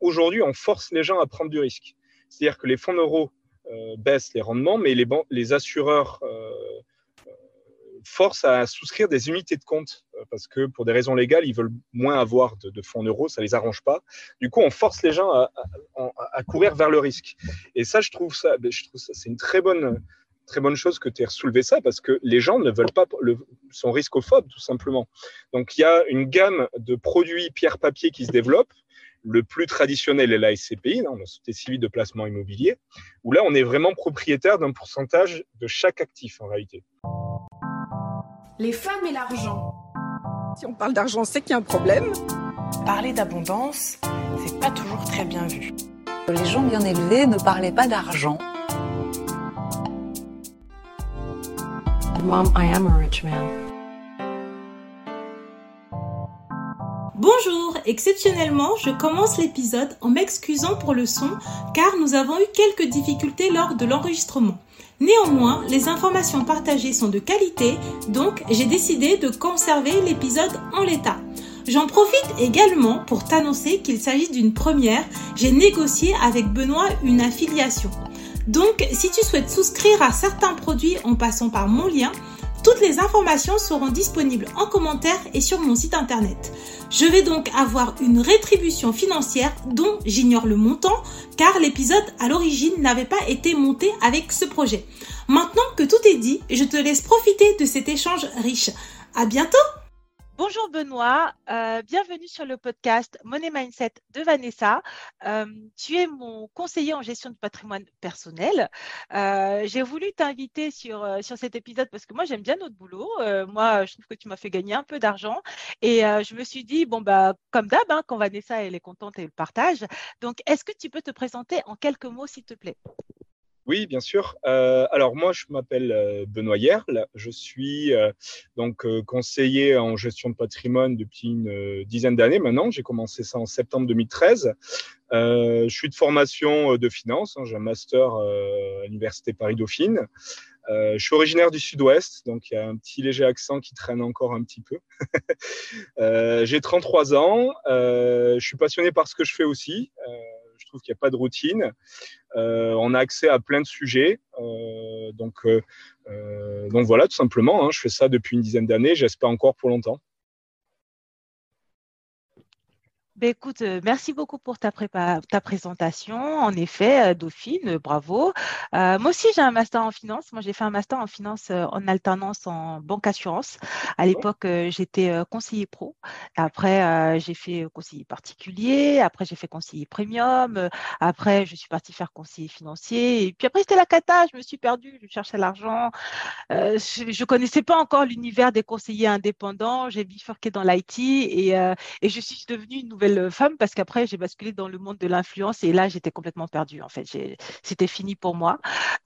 aujourd'hui, on force les gens à prendre du risque. C'est-à-dire que les fonds euros baissent les rendements, mais les, assureurs forcent à souscrire des unités de compte parce que pour des raisons légales, ils veulent moins avoir de, fonds euros, ça les arrange pas. Du coup, on force les gens à, courir vers le risque. Et ça, je trouve ça, ben, ça, c'est une très bonne, très bonne chose que tu aies soulevé ça parce que les gens ne veulent pas, le, sont riscophobes tout simplement. Donc, il y a une gamme de produits pierre-papier qui se développe. Le plus traditionnel est la SCPI, la Société civile de placement immobilier, où là, on est vraiment propriétaire d'un pourcentage de chaque actif en réalité. Les femmes et l'argent. Si on parle d'argent, c'est qu'il y a un problème. Parler d'abondance, c'est pas toujours très bien vu. Les gens bien élevés ne parlaient pas d'argent. Mom, I am a rich man. Exceptionnellement, je commence l'épisode en m'excusant pour le son car nous avons eu quelques difficultés lors de l'enregistrement. Néanmoins, les informations partagées sont de qualité, donc j'ai décidé de conserver l'épisode en l'état. J'en profite également pour t'annoncer qu'il s'agit d'une première. J'ai négocié avec Benoît une affiliation. Donc, si tu souhaites souscrire à certains produits en passant par mon lien, toutes les informations seront disponibles en commentaire et sur mon site internet. Je vais donc avoir une rétribution financière dont j'ignore le montant car l'épisode à l'origine n'avait pas été monté avec ce projet. Maintenant que tout est dit, je te laisse profiter de cet échange riche. À bientôt! Bonjour Benoît, euh, bienvenue sur le podcast Money Mindset de Vanessa. Euh, tu es mon conseiller en gestion de patrimoine personnel. Euh, j'ai voulu t'inviter sur, cet épisode parce que moi j'aime bien notre boulot. moi je trouve que tu m'as fait gagner un peu d'argent et je me suis dit, bon bah comme d'hab, hein, quand Vanessa elle est contente et elle partage. Donc est-ce que tu peux te présenter en quelques mots s'il te plaît? Oui, bien sûr. Euh, alors moi, je m'appelle euh, Benoît Yerle. Je suis euh, donc conseiller en gestion de patrimoine depuis une dizaine d'années maintenant. J'ai commencé ça en septembre 2013. je suis de formation de finance. Hein. J'ai un master à l'université Paris Dauphine. je suis originaire du Sud-Ouest, donc il y a un petit léger accent qui traîne encore un petit peu. J'ai 33 ans. je suis passionné par ce que je fais aussi trouve qu'il n'y a pas de routine. Euh, on a accès à plein de sujets. Euh, donc, euh, donc voilà, tout simplement. Hein, je fais ça depuis une dizaine d'années. J'espère encore pour longtemps. Ben, écoute, euh, merci beaucoup pour ta, ta présentation. En effet, euh, Dauphine, euh, bravo. moi aussi, j'ai un master en finance. Moi, j'ai fait un master en finance en alternance en banque assurance. À l'époque, j'étais conseiller pro. Après, j'ai fait conseiller particulier. Après, j'ai fait conseiller premium. Après, je suis partie faire conseiller financier. Et puis après, c'était la cata. Je me suis perdue. Je cherchais l'argent. je ne connaissais pas encore l'univers des conseillers indépendants. J'ai bifurqué dans l'IT et, et je suis devenue une nouvelle femme parce qu'après, j'ai basculé dans le monde de l'influence et là, j'étais complètement perdue. En fait, c'était fini pour moi.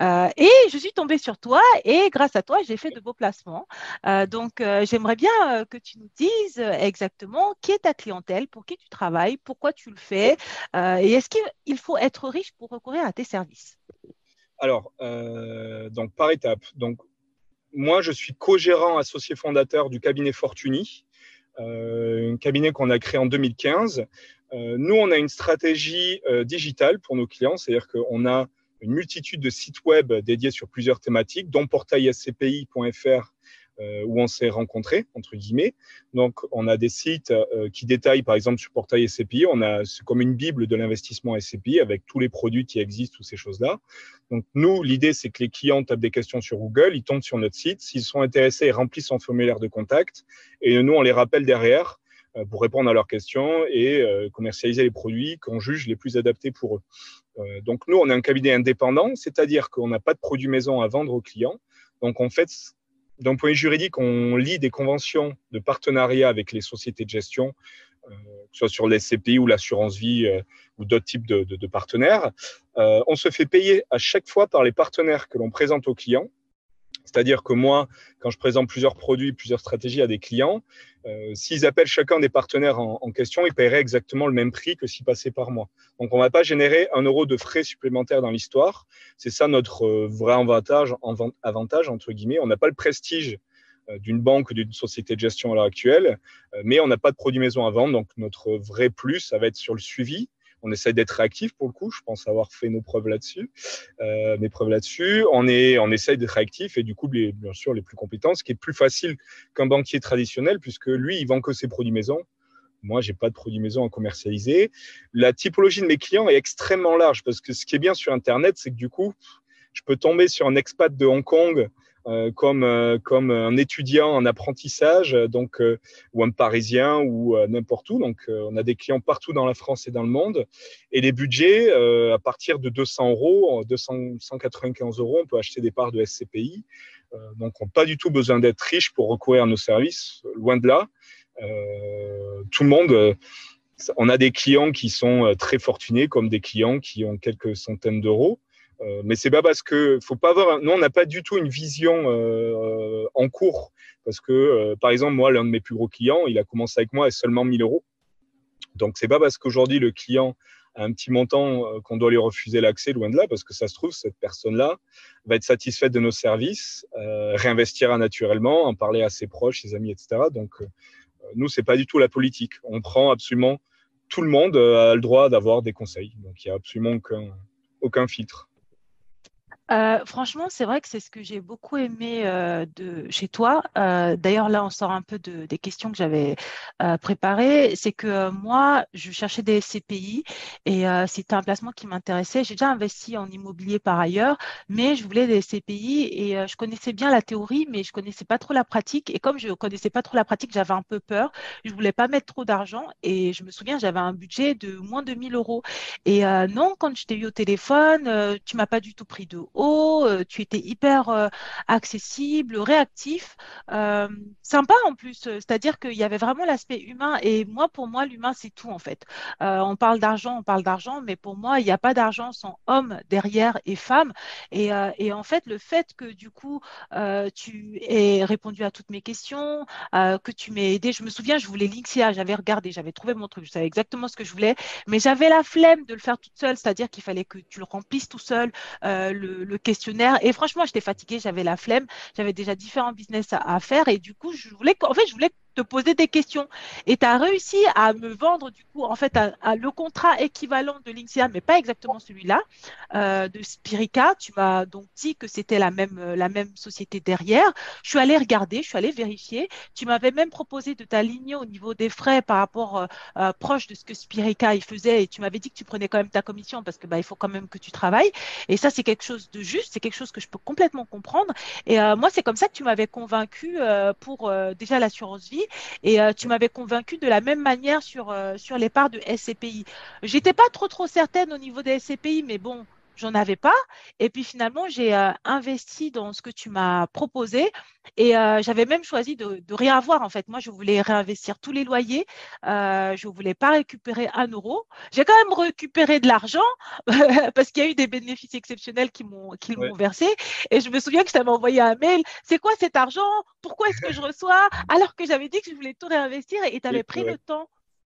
Euh, et je suis tombée sur toi et grâce à toi, j'ai fait de beaux placements. Euh, donc, euh, j'aimerais bien que tu nous dises exactement qui est ta clientèle, pour qui tu travailles, pourquoi tu le fais et est-ce qu'il faut être riche pour recourir à tes services? Alors, donc par étape. Donc, moi, je suis co-gérant associé fondateur du cabinet Fortuny. Euh, un cabinet qu'on a créé en 2015. Euh, nous, on a une stratégie euh, digitale pour nos clients, c'est-à-dire qu'on a une multitude de sites web dédiés sur plusieurs thématiques, dont portailscpi.fr euh, où on s'est rencontrés, entre guillemets. Donc, on a des sites euh, qui détaillent, par exemple, sur Portail SCPI, on a, comme une bible de l'investissement SCPI avec tous les produits qui existent, toutes ces choses-là. Donc, nous, l'idée, c'est que les clients tapent des questions sur Google, ils tombent sur notre site. S'ils sont intéressés, ils remplissent son formulaire de contact. Et nous, on les rappelle derrière euh, pour répondre à leurs questions et commercialiser les produits qu'on juge les plus adaptés pour eux. donc nous, on est un cabinet indépendant, c'est-à-dire qu'on n'a pas de produits maison à vendre aux clients. Donc en fait, d'un point de juridique, on lit des conventions de partenariat avec les sociétés de gestion, euh, que ce soit sur l'SCPI ou l'assurance vie euh, ou d'autres types de, partenaires. Euh, on se fait payer à chaque fois par les partenaires que l'on présente aux clients. C'est-à-dire que moi, quand je présente plusieurs produits, plusieurs stratégies à des clients, euh, s'ils appellent chacun des partenaires en, question, ils paieraient exactement le même prix que s'ils passaient par moi. Donc, on ne va pas générer un euro de frais supplémentaires dans l'histoire. C'est ça notre euh, vrai avantage, avantage, entre guillemets. On n'a pas le prestige euh, d'une banque ou d'une société de gestion à l'heure actuelle, mais on n'a pas de produits maison à vendre. Donc, notre vrai plus, ça va être sur le suivi. On essaie d'être réactif pour le coup. Je pense avoir fait nos preuves là-dessus, euh, mes preuves là-dessus. On est, on essaie d'être réactif et du coup, les, bien sûr, les plus compétents, ce qui est plus facile qu'un banquier traditionnel puisque lui, il vend que ses produits maison. Moi, j'ai pas de produits maison à commercialiser. La typologie de mes clients est extrêmement large parce que ce qui est bien sur Internet, c'est que du coup, je peux tomber sur un expat de Hong Kong euh, comme, euh, comme un étudiant en apprentissage, donc, euh, ou un Parisien ou n'importe où. Donc, on a des clients partout dans la France et dans le monde. Et les budgets, à partir de 200 euros, 295 euros, on peut acheter des parts de SCPI. donc, on n'a pas du tout besoin d'être riche pour recourir à nos services, loin de là. tout le monde on a des clients qui sont très fortunés, comme des clients qui ont quelques centaines d'euros. Euh, mais c'est pas parce que faut pas avoir. Nous, on n'a pas du tout une vision euh, en cours parce que, euh, par exemple, moi, l'un de mes plus gros clients, il a commencé avec moi à seulement 1000 euros. Donc, c'est pas parce qu'aujourd'hui le client a un petit montant qu'on doit lui refuser l'accès, loin de là, parce que ça se trouve, cette personne-là va être satisfaite de nos services, réinvestira naturellement, en parler à ses proches, ses amis, etc. Donc, nous, c'est pas du tout la politique. On prend absolument tout le monde a le droit d'avoir des conseils. Donc, il n'y a absolument aucun filtre. Euh, franchement, c'est vrai que c'est ce que j'ai beaucoup aimé euh, de chez toi. Euh, d'ailleurs, là, on sort un peu de, des questions que j'avais préparées. C'est que moi, je cherchais des SCPI et c'était un placement qui m'intéressait. J'ai déjà investi en immobilier par ailleurs, mais je voulais des SCPI et je connaissais bien la théorie, mais je connaissais pas trop la pratique. Et comme je connaissais pas trop la pratique, j'avais un peu peur. Je voulais pas mettre trop d'argent et je me souviens, j'avais un budget de moins de 1000 euros. Et non, quand je t'ai eu au téléphone, tu m'as pas du tout pris de euh, tu étais hyper euh, accessible, réactif, euh, sympa en plus. C'est-à-dire qu'il y avait vraiment l'aspect humain. Et moi, pour moi, l'humain, c'est tout en fait. on parle d'argent, on parle d'argent, mais pour moi, il n'y a pas d'argent sans homme derrière et femme. Et, en fait, le fait que du coup, tu aies répondu à toutes mes questions, que tu m'aies aidé, je me souviens, je voulais Linksea, j'avais regardé, j'avais trouvé mon truc, je savais exactement ce que je voulais, mais j'avais la flemme de le faire toute seule, c'est-à-dire qu'il fallait que tu le remplisses tout seul, le, questionnaire. Et franchement, j'étais fatiguée, j'avais la flemme, j'avais déjà différents business à, à, faire. Et du coup, je voulais, en fait, je voulais te poser des questions. Et tu as réussi à me vendre, du coup, en fait, à, le contrat équivalent de Linksea, mais pas exactement celui-là, euh, de Spirica. Tu m'as donc dit que c'était la même, euh, la même société derrière. Je suis allée regarder, je suis allée vérifier. Tu m'avais même proposé de t'aligner au niveau des frais par rapport euh, euh, proche de ce que Spirica il faisait. Et tu m'avais dit que tu prenais quand même ta commission parce que bah, il faut quand même que tu travailles. Et ça, c'est quelque chose de juste, c'est quelque chose que je peux complètement comprendre. Et euh, moi, c'est comme ça que tu m'avais convaincu euh, pour déjà l'assurance vie et euh, tu m'avais convaincu de la même manière sur, euh, sur les parts de SCPI. J'étais pas trop trop certaine au niveau des SCPI, mais bon, j'en avais pas. Et puis finalement, j'ai euh, investi dans ce que tu m'as proposé et euh, j'avais même choisi de, de, réavoir. En fait, moi, je voulais réinvestir tous les loyers. Euh, je voulais pas récupérer un euro. J'ai quand même récupéré de l'argent parce qu'il y a eu des bénéfices exceptionnels qui m'ont qui m'ont versé. Et je me souviens que je t'avais envoyé un mail. C'est quoi cet argent? Pourquoi est-ce que je reçois? Alors que j'avais dit que je voulais tout réinvestir et tu avais pris le temps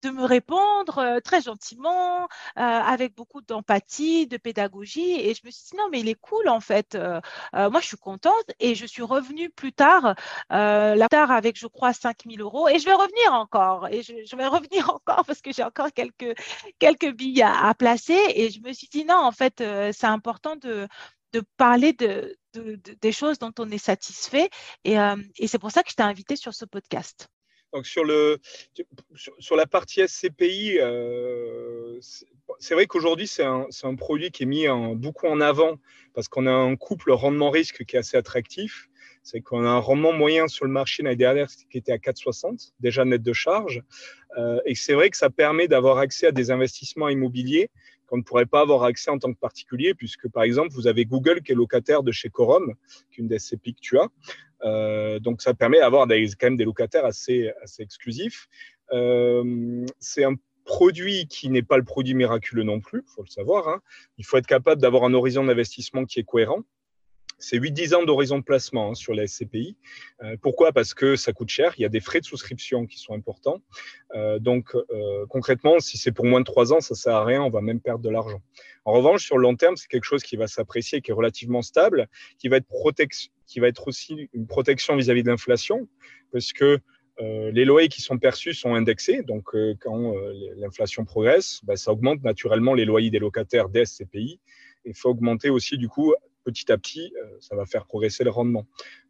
de me répondre euh, très gentiment, euh, avec beaucoup d'empathie, de pédagogie. Et je me suis dit, non, mais il est cool en fait. Euh, moi, je suis contente. Et je suis revenue plus tard, là tard avec, je crois, 5 000 euros. Et je vais revenir encore. Et je, vais revenir encore parce que j'ai encore quelques, quelques billes à, placer. Et je me suis dit, non, en fait, c'est important de, de parler de, de, des choses dont on est satisfait. Et, et c'est pour ça que je t'ai invité sur ce podcast. Donc sur, le, sur, la partie SCPI, euh, c'est vrai qu'aujourd'hui, c'est un, un, produit qui est mis beaucoup en avant parce qu'on a un couple rendement-risque qui est assez attractif. C'est qu'on a un rendement moyen sur le marché l'année dernière qui était à 4,60, déjà net de charge. Euh, et c'est vrai que ça permet d'avoir accès à des investissements immobiliers qu'on ne pourrait pas avoir accès en tant que particulier, puisque par exemple, vous avez Google qui est locataire de chez Corum, qui est une des SCPI que tu as. Euh, donc ça permet d'avoir quand même des locataires assez, assez exclusifs. Euh, c'est un produit qui n'est pas le produit miraculeux non plus, il faut le savoir. Hein. Il faut être capable d'avoir un horizon d'investissement qui est cohérent. C'est 8-10 ans d'horizon de placement hein, sur la SCPI. Euh, pourquoi? Parce que ça coûte cher. Il y a des frais de souscription qui sont importants. Euh, donc, euh, concrètement, si c'est pour moins de 3 ans, ça ne sert à rien. On va même perdre de l'argent. En revanche, sur le long terme, c'est quelque chose qui va s'apprécier, qui est relativement stable, qui va être, qui va être aussi une protection vis-à-vis -vis de l'inflation. Parce que les loyers qui sont perçus sont indexés. Donc, quand l'inflation progresse, ben, ça augmente naturellement les loyers des locataires des SCPI. Il faut augmenter aussi, du coup, petit à petit, ça va faire progresser le rendement.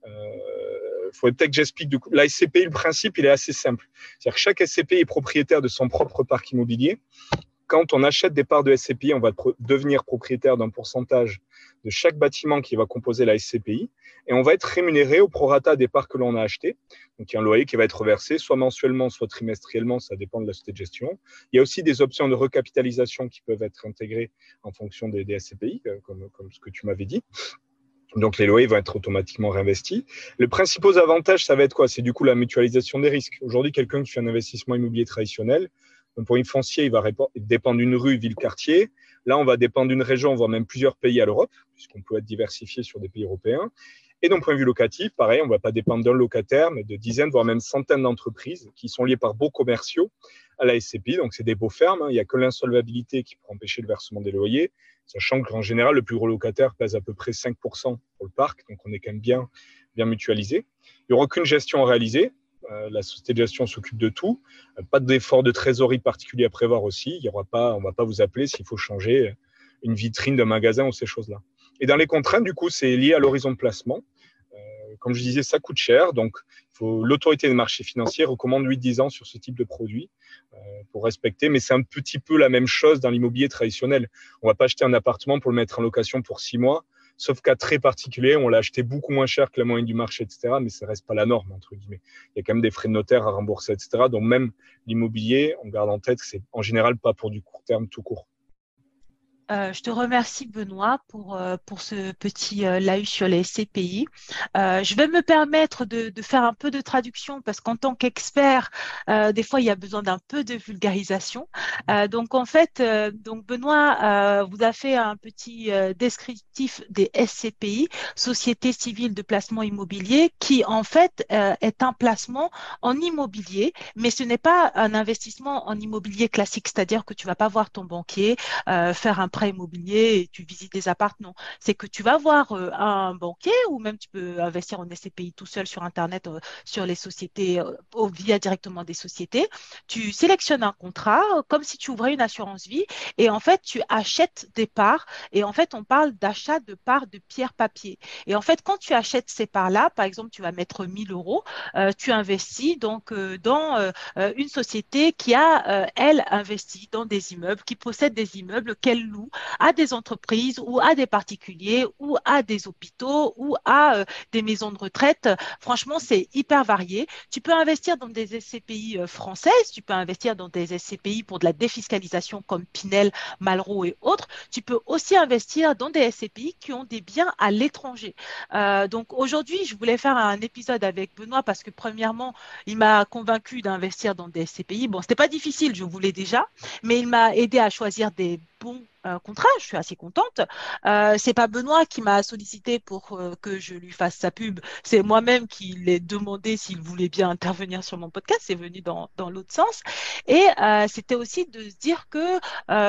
Il faudrait peut-être que j'explique. Du coup, la SCPI, le principe, il est assez simple. C'est-à-dire que chaque SCPI est propriétaire de son propre parc immobilier quand on achète des parts de SCPI, on va devenir propriétaire d'un pourcentage de chaque bâtiment qui va composer la SCPI et on va être rémunéré au prorata des parts que l'on a achetées. Donc, il y a un loyer qui va être reversé soit mensuellement, soit trimestriellement, ça dépend de la société de gestion. Il y a aussi des options de recapitalisation qui peuvent être intégrées en fonction des, SCPI, euh, comme, comme ce que tu m'avais dit. Donc les loyers vont être automatiquement réinvestis. Le principal avantage, ça va être quoi? C'est du coup la mutualisation des risques. Aujourd'hui, quelqu'un qui fait un investissement immobilier traditionnel, pour une foncier, il va dépendre d'une rue, ville, quartier. Là, on va dépendre d'une région, voire même plusieurs pays à l'Europe, puisqu'on peut être diversifié sur des pays européens. Et d'un point de vue locatif, pareil, on ne va pas dépendre d'un locataire, mais de dizaines, voire même centaines d'entreprises qui sont liées par beaux commerciaux à la SCPI. Donc, c'est des beaux fermes. Hein. Il n'y a que l'insolvabilité qui peut empêcher le versement des loyers, sachant qu'en général, le plus gros locataire pèse à peu près 5% pour le parc. Donc, on est quand même bien, bien mutualisé. Il n'y aura aucune gestion à réaliser. Euh, la société de gestion s'occupe de tout. Euh, pas d'effort de trésorerie particulier à prévoir aussi. Il y aura pas, on ne va pas vous appeler s'il faut changer une vitrine d'un magasin ou ces choses-là. Et dans les contraintes, du coup, c'est lié à l'horizon de placement. Euh, comme je disais, ça coûte cher. Donc, l'autorité des marchés financiers recommande 8-10 ans sur ce type de produit pour respecter. Mais c'est un petit peu la même chose dans l'immobilier traditionnel. On ne va pas acheter un appartement pour le mettre en location pour 6 mois sauf cas très particulier, on l'a acheté beaucoup moins cher que la moyenne du marché, etc. Mais ça reste pas la norme, entre guillemets. Il y a quand même des frais de notaire à rembourser, etc. Donc même l'immobilier, on garde en tête que c'est en général pas pour du court terme tout court. Euh, je te remercie Benoît pour, euh, pour ce petit euh, live sur les CPI. je vais me permettre de, de, faire un peu de traduction parce qu'en tant qu'expert, des fois il y a besoin d'un peu de vulgarisation. donc en fait, donc Benoît vous a fait un petit descriptif des SCPI, Société civile de placement immobilier, qui en fait est un placement en immobilier, mais ce n'est pas un investissement en immobilier classique, c'est-à-dire que tu vas pas voir ton banquier faire un immobilier et tu visites des appartements. C'est que tu vas voir euh, un banquier ou même tu peux investir en SCPI tout seul sur Internet, euh, sur les sociétés, euh, via directement des sociétés. Tu sélectionnes un contrat comme si tu ouvrais une assurance vie et en fait, tu achètes des parts et en fait, on parle d'achat de parts de pierre papier. Et en fait, quand tu achètes ces parts-là, par exemple, tu vas mettre 1000 euros, tu investis donc dans une société qui a, elle, investi dans des immeubles, qui possède des immeubles qu'elle loue à des entreprises ou à des particuliers ou à des hôpitaux ou à euh, des maisons de retraite. Franchement, c'est hyper varié. Tu peux investir dans des SCPI euh, françaises, tu peux investir dans des SCPI pour de la défiscalisation comme Pinel, Malraux et autres. Tu peux aussi investir dans des SCPI qui ont des biens à l'étranger. Euh, donc aujourd'hui, je voulais faire un épisode avec Benoît parce que premièrement, il m'a convaincu d'investir dans des SCPI. Bon, c'était pas difficile, je voulais déjà, mais il m'a aidé à choisir des bons contrat. Je suis assez contente. Euh, c'est pas Benoît qui m'a sollicité pour euh, que je lui fasse sa pub. C'est moi-même qui l'ai demandé s'il voulait bien intervenir sur mon podcast. C'est venu dans, dans l'autre sens. Et euh, c'était aussi de se dire que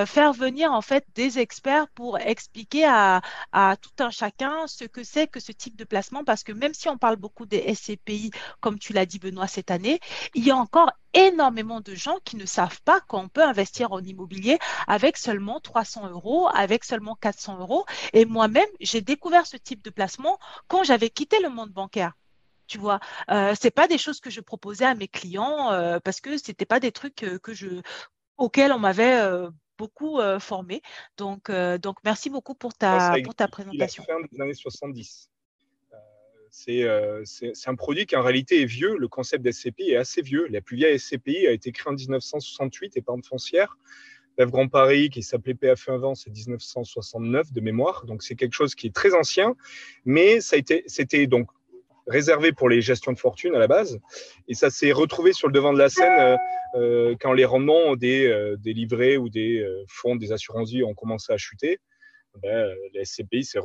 faire venir en fait des experts pour expliquer à, à tout un chacun ce que c'est que ce type de placement, parce que même si on parle beaucoup des SCPI, comme tu l'as dit Benoît cette année, il y a encore énormément de gens qui ne savent pas qu'on peut investir en immobilier avec seulement 300 euros, avec seulement 400 euros. Et moi-même, j'ai découvert ce type de placement quand j'avais quitté le monde bancaire. Tu vois, euh, c'est pas des choses que je proposais à mes clients euh, parce que c'était pas des trucs euh, que je, auxquels on m'avait euh, beaucoup formé. Donc, donc, merci beaucoup pour ta, pour ta présentation. La fin des années 70. Euh, c'est un produit qui en réalité est vieux. Le concept d'SCPI est assez vieux. La plus vieille SCPI a été créée en 1968, épargne foncière. L'œuvre Grand Paris, qui s'appelait PFE avant, c'est 1969 de mémoire. Donc c'est quelque chose qui est très ancien, mais c'était donc réservé pour les gestions de fortune à la base. Et ça s'est retrouvé sur le devant de la scène euh, euh, quand les rendements des, des livrets ou des fonds des assurances-vie ont commencé à chuter ben, les SCPI s'est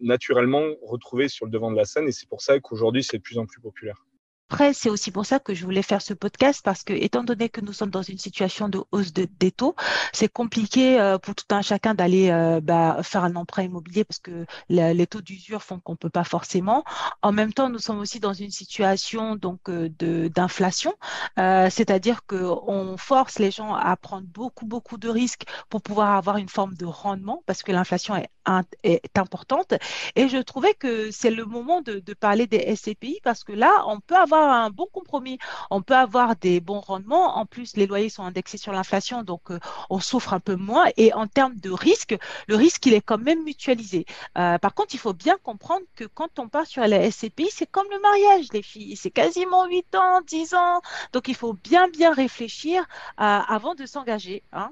naturellement retrouvé sur le devant de la scène et c'est pour ça qu'aujourd'hui c'est de plus en plus populaire. Après, c'est aussi pour ça que je voulais faire ce podcast parce que, étant donné que nous sommes dans une situation de hausse de, des taux, c'est compliqué euh, pour tout un chacun d'aller euh, bah, faire un emprunt immobilier parce que les taux d'usure font qu'on peut pas forcément. En même temps, nous sommes aussi dans une situation donc euh, de d'inflation, c'est-à-dire que on force les gens à prendre beaucoup beaucoup de risques pour pouvoir avoir une forme de rendement parce que l'inflation est, est importante. Et je trouvais que c'est le moment de, parler des SCPI parce que là, on peut avoir un bon compromis. On peut avoir des bons rendements. En plus, les loyers sont indexés sur l'inflation, donc euh, on souffre un peu moins. Et en termes de risque, le risque, il est quand même mutualisé. Euh, par contre, il faut bien comprendre que quand on part sur la SCPI, c'est comme le mariage, les filles. C'est quasiment 8 ans, 10 ans. Donc, il faut bien, bien réfléchir euh, avant de s'engager. Hein.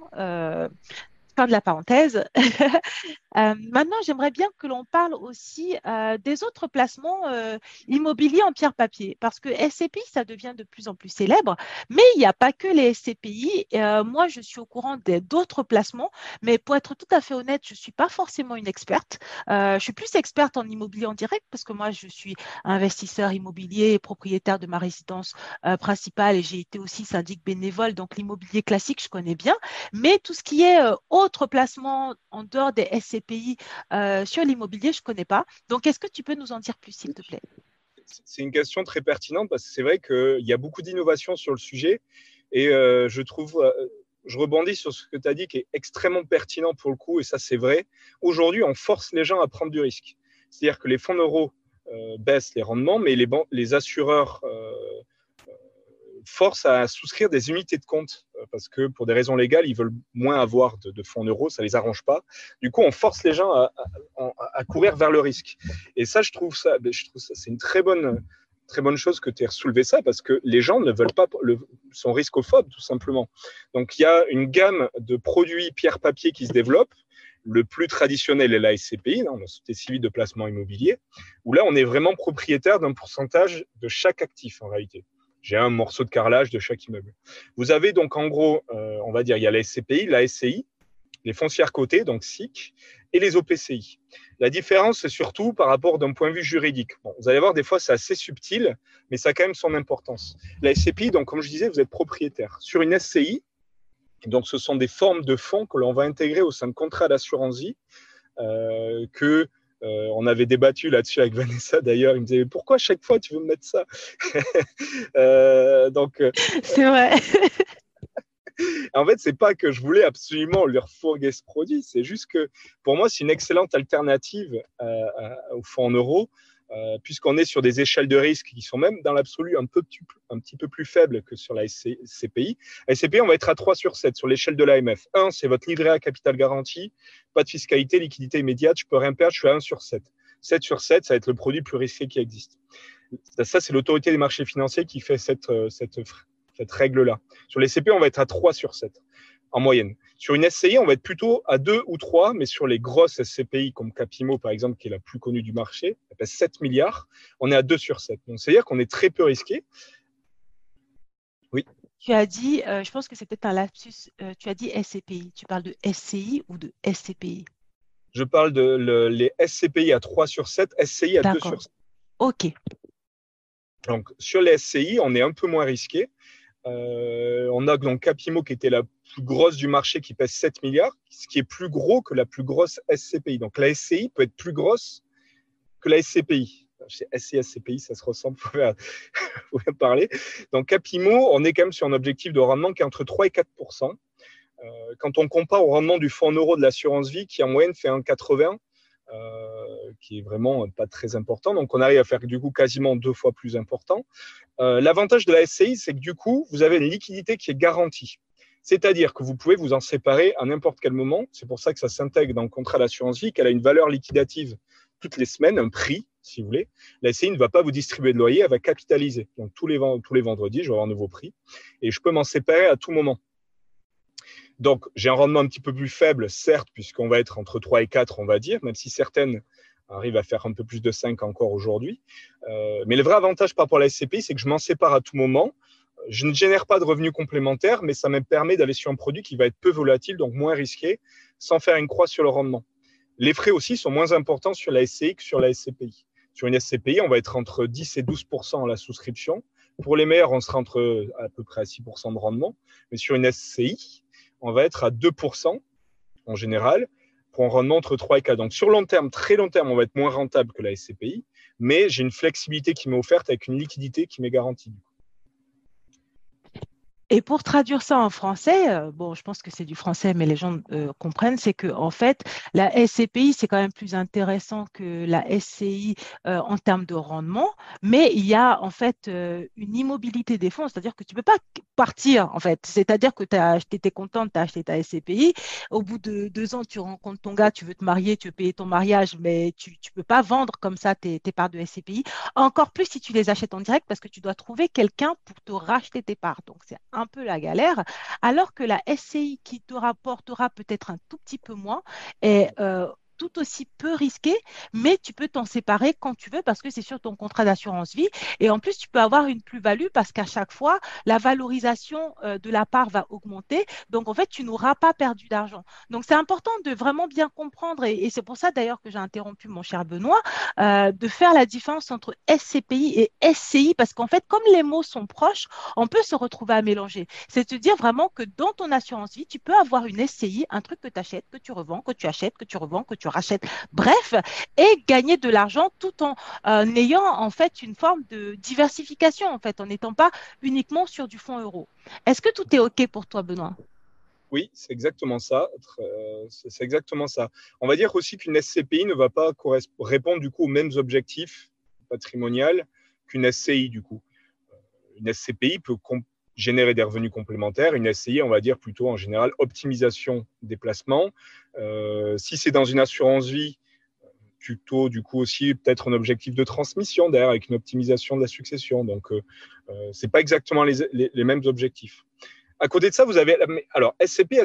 Fin de la parenthèse. Euh, maintenant, j'aimerais bien que l'on parle aussi euh, des autres placements euh, immobiliers en pierre-papier, parce que SCPI, ça devient de plus en plus célèbre, mais il n'y a pas que les SCPI. moi, je suis au courant d'autres placements, mais pour être tout à fait honnête, je ne suis pas forcément une experte. je suis plus experte en immobilier en direct, parce que moi, je suis investisseur immobilier et propriétaire de ma résidence principale, et j'ai été aussi syndic bénévole, donc l'immobilier classique, je connais bien, mais tout ce qui est autres placements en dehors des SCPI, euh, sur l'immobilier, je ne connais pas. Donc, est-ce que tu peux nous en dire plus, s'il te plaît? C'est une question très pertinente parce que c'est vrai qu'il y a beaucoup d'innovations sur le sujet et euh, je trouve, euh, je rebondis sur ce que tu as dit qui est extrêmement pertinent pour le coup et ça, c'est vrai. Aujourd'hui, on force les gens à prendre du risque. C'est-à-dire que les fonds euros baissent les rendements, mais les, les assureurs force à souscrire des unités de compte parce que pour des raisons légales, ils veulent moins avoir de, fonds en euros, ça les arrange pas. Du coup, on force les gens à, courir vers le risque. Et ça, je trouve ça, ben, je trouve ça, c'est une très bonne, très bonne chose que tu aies soulevé ça parce que les gens ne veulent pas, le, sont riscophobes tout simplement. Donc, il y a une gamme de produits pierre-papier qui se développe. Le plus traditionnel est la SCPI, la Société civile de placement immobilier, où là, on est vraiment propriétaire d'un pourcentage de chaque actif en réalité j'ai un morceau de carrelage de chaque immeuble. Vous avez donc en gros, euh, on va dire, il y a la SCPI, la SCI, les foncières cotées, donc SIC, et les OPCI. La différence, c'est surtout par rapport d'un point de vue juridique. vous allez voir, des fois, c'est assez subtil, mais ça a quand même son importance. La SCPI, donc, comme je disais, vous êtes propriétaire. Sur une SCI, donc, ce sont des formes de fonds que l'on va intégrer au sein de contrats d'assurance vie euh, que euh, on avait débattu là-dessus avec Vanessa d'ailleurs. Il me disait pourquoi chaque fois tu veux me mettre ça? Euh, Donc euh, c'est vrai. en fait, c'est pas que je voulais absolument leur fourguer ce produit. C'est juste que pour moi, c'est une excellente alternative au fonds en euros euh, puisqu'on est sur des échelles de risque qui sont même dans l'absolu un, peu, un petit peu plus faibles que sur la SCPI. La SCPI, on va être à 3 sur 7 sur l'échelle de l'AMF. 1, c'est votre livret à capital garanti, pas de fiscalité, liquidité immédiate, je peux rien perdre, je suis à 1 sur 7. 7 sur 7, ça va être le produit plus risqué qui existe. Ça, c'est l'autorité des marchés financiers qui fait cette, euh, cette, cette règle-là. Sur les CP, on va être à 3 sur 7 en moyenne. Sur une SCI, on va être plutôt à 2 ou 3, mais sur les grosses SCPI comme Capimo, par exemple, qui est la plus connue du marché, elle pèse 7 milliards, on est à 2 sur 7. Donc, c'est-à-dire qu'on est très peu risqué. Oui. Tu as dit, euh, je pense que c'est peut-être un lapsus, euh, tu as dit SCPI. Tu parles de SCI ou de SCPI Je parle de les SCPI à 3 sur 7, SCI à 2 sur 7. OK. Donc, sur les SCI, on est un peu moins risqué. Euh, on a donc Capimo qui était la plus grosse du marché qui pèse 7 milliards, ce qui est plus gros que la plus grosse SCPI. Donc la SCI peut être plus grosse que la SCPI. Chez SCI, SCPI, ça se ressemble, il faut bien parler. Donc Capimo, on est quand même sur un objectif de rendement qui est entre 3 et 4% euh, Quand on compare au rendement du fonds en euros de l'assurance vie, qui en moyenne fait 1,80, euh, qui est vraiment pas très important. Donc, on arrive à faire du coup quasiment deux fois plus important. Euh, l'avantage de la SCI, c'est que du coup, vous avez une liquidité qui est garantie. C'est-à-dire que vous pouvez vous en séparer à n'importe quel moment. C'est pour ça que ça s'intègre dans le contrat d'assurance vie, qu'elle a une valeur liquidative toutes les semaines, un prix, si vous voulez. La SCI ne va pas vous distribuer de loyer, elle va capitaliser. Donc, tous les, tous les vendredis, je vais avoir un nouveau prix et je peux m'en séparer à tout moment. Donc, j'ai un rendement un petit peu plus faible, certes, puisqu'on va être entre 3 et 4, on va dire, même si certaines arrivent à faire un peu plus de 5 encore aujourd'hui. Euh, mais le vrai avantage par rapport à la SCPI, c'est que je m'en sépare à tout moment. Je ne génère pas de revenus complémentaires, mais ça me permet d'aller sur un produit qui va être peu volatile, donc moins risqué, sans faire une croix sur le rendement. Les frais aussi sont moins importants sur la SCI que sur la SCPI. Sur une SCPI, on va être entre 10 et 12% à la souscription, Pour les meilleurs, on sera entre à peu près à 6% de rendement. Mais sur une SCI, on va être à 2% en général pour un rendement entre 3 et 4. Donc sur long terme, très long terme, on va être moins rentable que la SCPI, mais j'ai une flexibilité qui m'est offerte avec une liquidité qui m'est garantie. Et pour traduire ça en français, euh, bon, je pense que c'est du français, mais les gens euh, comprennent, c'est que en fait, la SCPI, c'est quand même plus intéressant que la SCI euh, en termes de rendement, mais il y a en fait une immobilité des fonds, c'est-à-dire que tu ne peux pas partir, en fait. C'est-à-dire que tu as acheté, es contente, tu as acheté ta SCPI, au bout de deux ans, tu rencontres ton gars, tu veux te marier, tu veux payer ton mariage, mais tu ne peux pas vendre comme ça tes, tes parts de SCPI. Encore plus si tu les achètes en direct, parce que tu dois trouver quelqu'un pour te racheter tes parts. Donc, c'est un peu la galère, alors que la SCI qui te rapportera peut-être un tout petit peu moins est euh, tout aussi peu risqué, mais tu peux t'en séparer quand tu veux parce que c'est sur ton contrat d'assurance vie. Et en plus, tu peux avoir une plus-value parce qu'à chaque fois, la valorisation euh, de la part va augmenter. Donc, en fait, tu n'auras pas perdu d'argent. Donc, c'est important de vraiment bien comprendre, et, c'est pour ça d'ailleurs que j'ai interrompu mon cher Benoît, euh, de faire la différence entre SCPI et SCI parce qu'en fait, comme les mots sont proches, on peut se retrouver à mélanger. C'est de dire vraiment que dans ton assurance vie, tu peux avoir une SCI, un truc que tu achètes, que tu revends, que tu achètes, que tu revends, que tu rachète. Bref, et gagner de l'argent tout en euh, ayant en fait une forme de diversification, en fait, en n'étant pas uniquement sur du fonds euro. Est-ce que tout est OK pour toi, Benoît? Oui, c'est exactement ça. Euh, c'est exactement ça. On va dire aussi qu'une SCPI ne va pas répondre du coup aux mêmes objectifs patrimoniaux qu'une SCI du coup. Euh, une SCPI peut générer des revenus complémentaires. Une SCI, on va dire plutôt en général optimisation des placements. Euh, si c'est dans une assurance vie, plutôt du coup aussi peut-être un objectif de transmission derrière avec une optimisation de la succession. Donc, euh, euh c'est pas exactement les, mêmes objectifs. À côté de ça, vous avez alors SCP,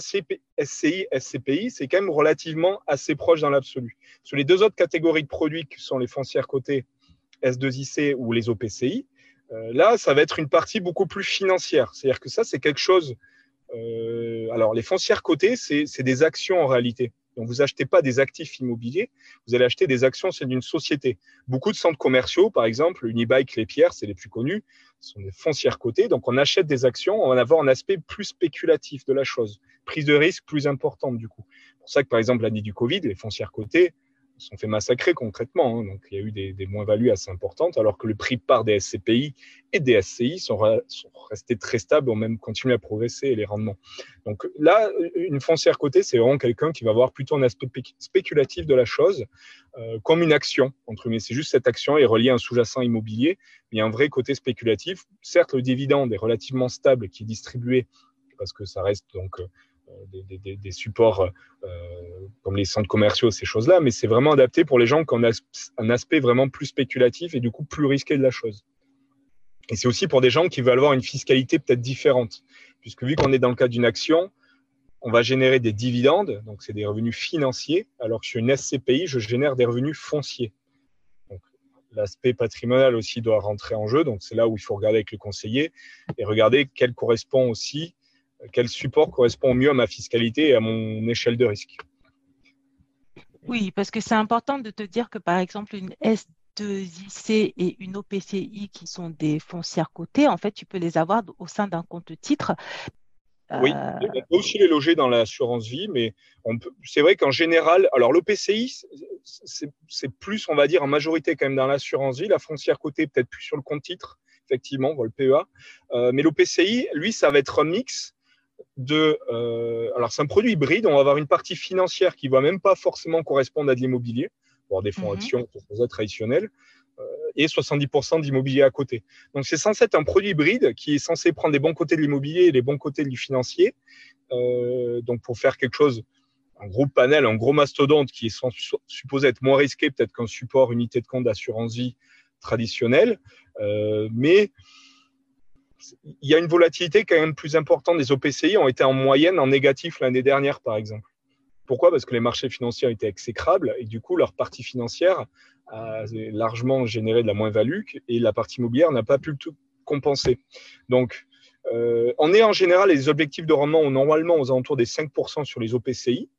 SCI, SCPI, c'est quand même relativement assez proche dans l'absolu. Sur les deux autres catégories de produits qui sont les foncières cotées S2IC ou les OPCI, là, ça va être une partie beaucoup plus financière. C'est-à-dire que ça, c'est quelque chose. Euh, alors, les foncières cotées, c'est des actions en réalité. Donc, vous achetez pas des actifs immobiliers, vous allez acheter des actions, c'est d'une société. Beaucoup de centres commerciaux, par exemple, Unibike, Les Pierres, c'est les plus connus, sont des foncières cotées. Donc, on achète des actions, on va avoir un aspect plus spéculatif de la chose, prise de risque plus importante du coup. C'est pour ça que, par exemple, l'année du Covid, les foncières cotées, sont fait massacrer concrètement. Hein. Donc, il y a eu des, moins-values assez importantes, alors que le prix par des SCPI et des SCI sont, restés très stables, ont même continué à progresser les rendements. Donc là, une foncière cotée, c'est vraiment quelqu'un qui va avoir plutôt un aspect spéculatif de la chose, euh, comme une action, entre mais C'est juste cette action est reliée à un sous-jacent immobilier, il y a un vrai côté spéculatif. Certes, le dividende est relativement stable, qui est distribué parce que ça reste donc euh, des, supports euh, comme les centres commerciaux, ces choses-là, mais c'est vraiment adapté pour les gens qui ont un aspect vraiment plus spéculatif et du coup plus risqué de la chose. Et c'est aussi pour des gens qui veulent avoir une fiscalité peut-être différente, puisque vu qu'on est dans le cas d'une action, on va générer des dividendes, donc c'est des revenus financiers, alors que sur une SCPI, je génère des revenus fonciers. L'aspect patrimonial aussi doit rentrer en jeu, donc c'est là où il faut regarder avec le conseiller et regarder quel correspond aussi quel support correspond mieux à ma fiscalité et à mon échelle de risque. Oui, parce que c'est important de te dire que par exemple, une S2IC et une OPCI qui sont des foncières cotées, en fait, tu peux les avoir au sein d'un compte titre. Oui, euh, on peut aussi les loger dans l'assurance vie, mais c'est vrai qu'en général, alors l'OPCI, c'est plus, on va dire, en majorité quand même dans l'assurance vie, la foncière cotée peut-être plus sur le compte titre, effectivement, le PEA, euh, mais l'OPCI, lui, ça va être un mix de. Euh, alors, c'est un produit hybride. On va avoir une partie financière qui ne va même pas forcément correspondre à de l'immobilier, voire des fonds mhm. actions traditionnels, euh, et 70% d'immobilier à côté. Donc, c'est censé être un produit hybride qui est censé prendre les bons côtés de l'immobilier et les bons côtés du financier. Euh, donc, pour faire quelque chose, un gros panel, un gros mastodonte qui est supposé être moins risqué peut-être qu'un support unité de compte d'assurance vie traditionnel. mais il y a une volatilité quand même plus importante. Les OPCI ont été en moyenne en négatif l'année dernière, par exemple. Pourquoi? Parce que les marchés financiers ont été exécrables et du coup, leur partie financière a largement généré de la moins-value et la partie immobilière n'a pas pu tout compenser. Donc, euh, on est en général, les objectifs de rendement ont normalement aux alentours des 5% sur les OPCI,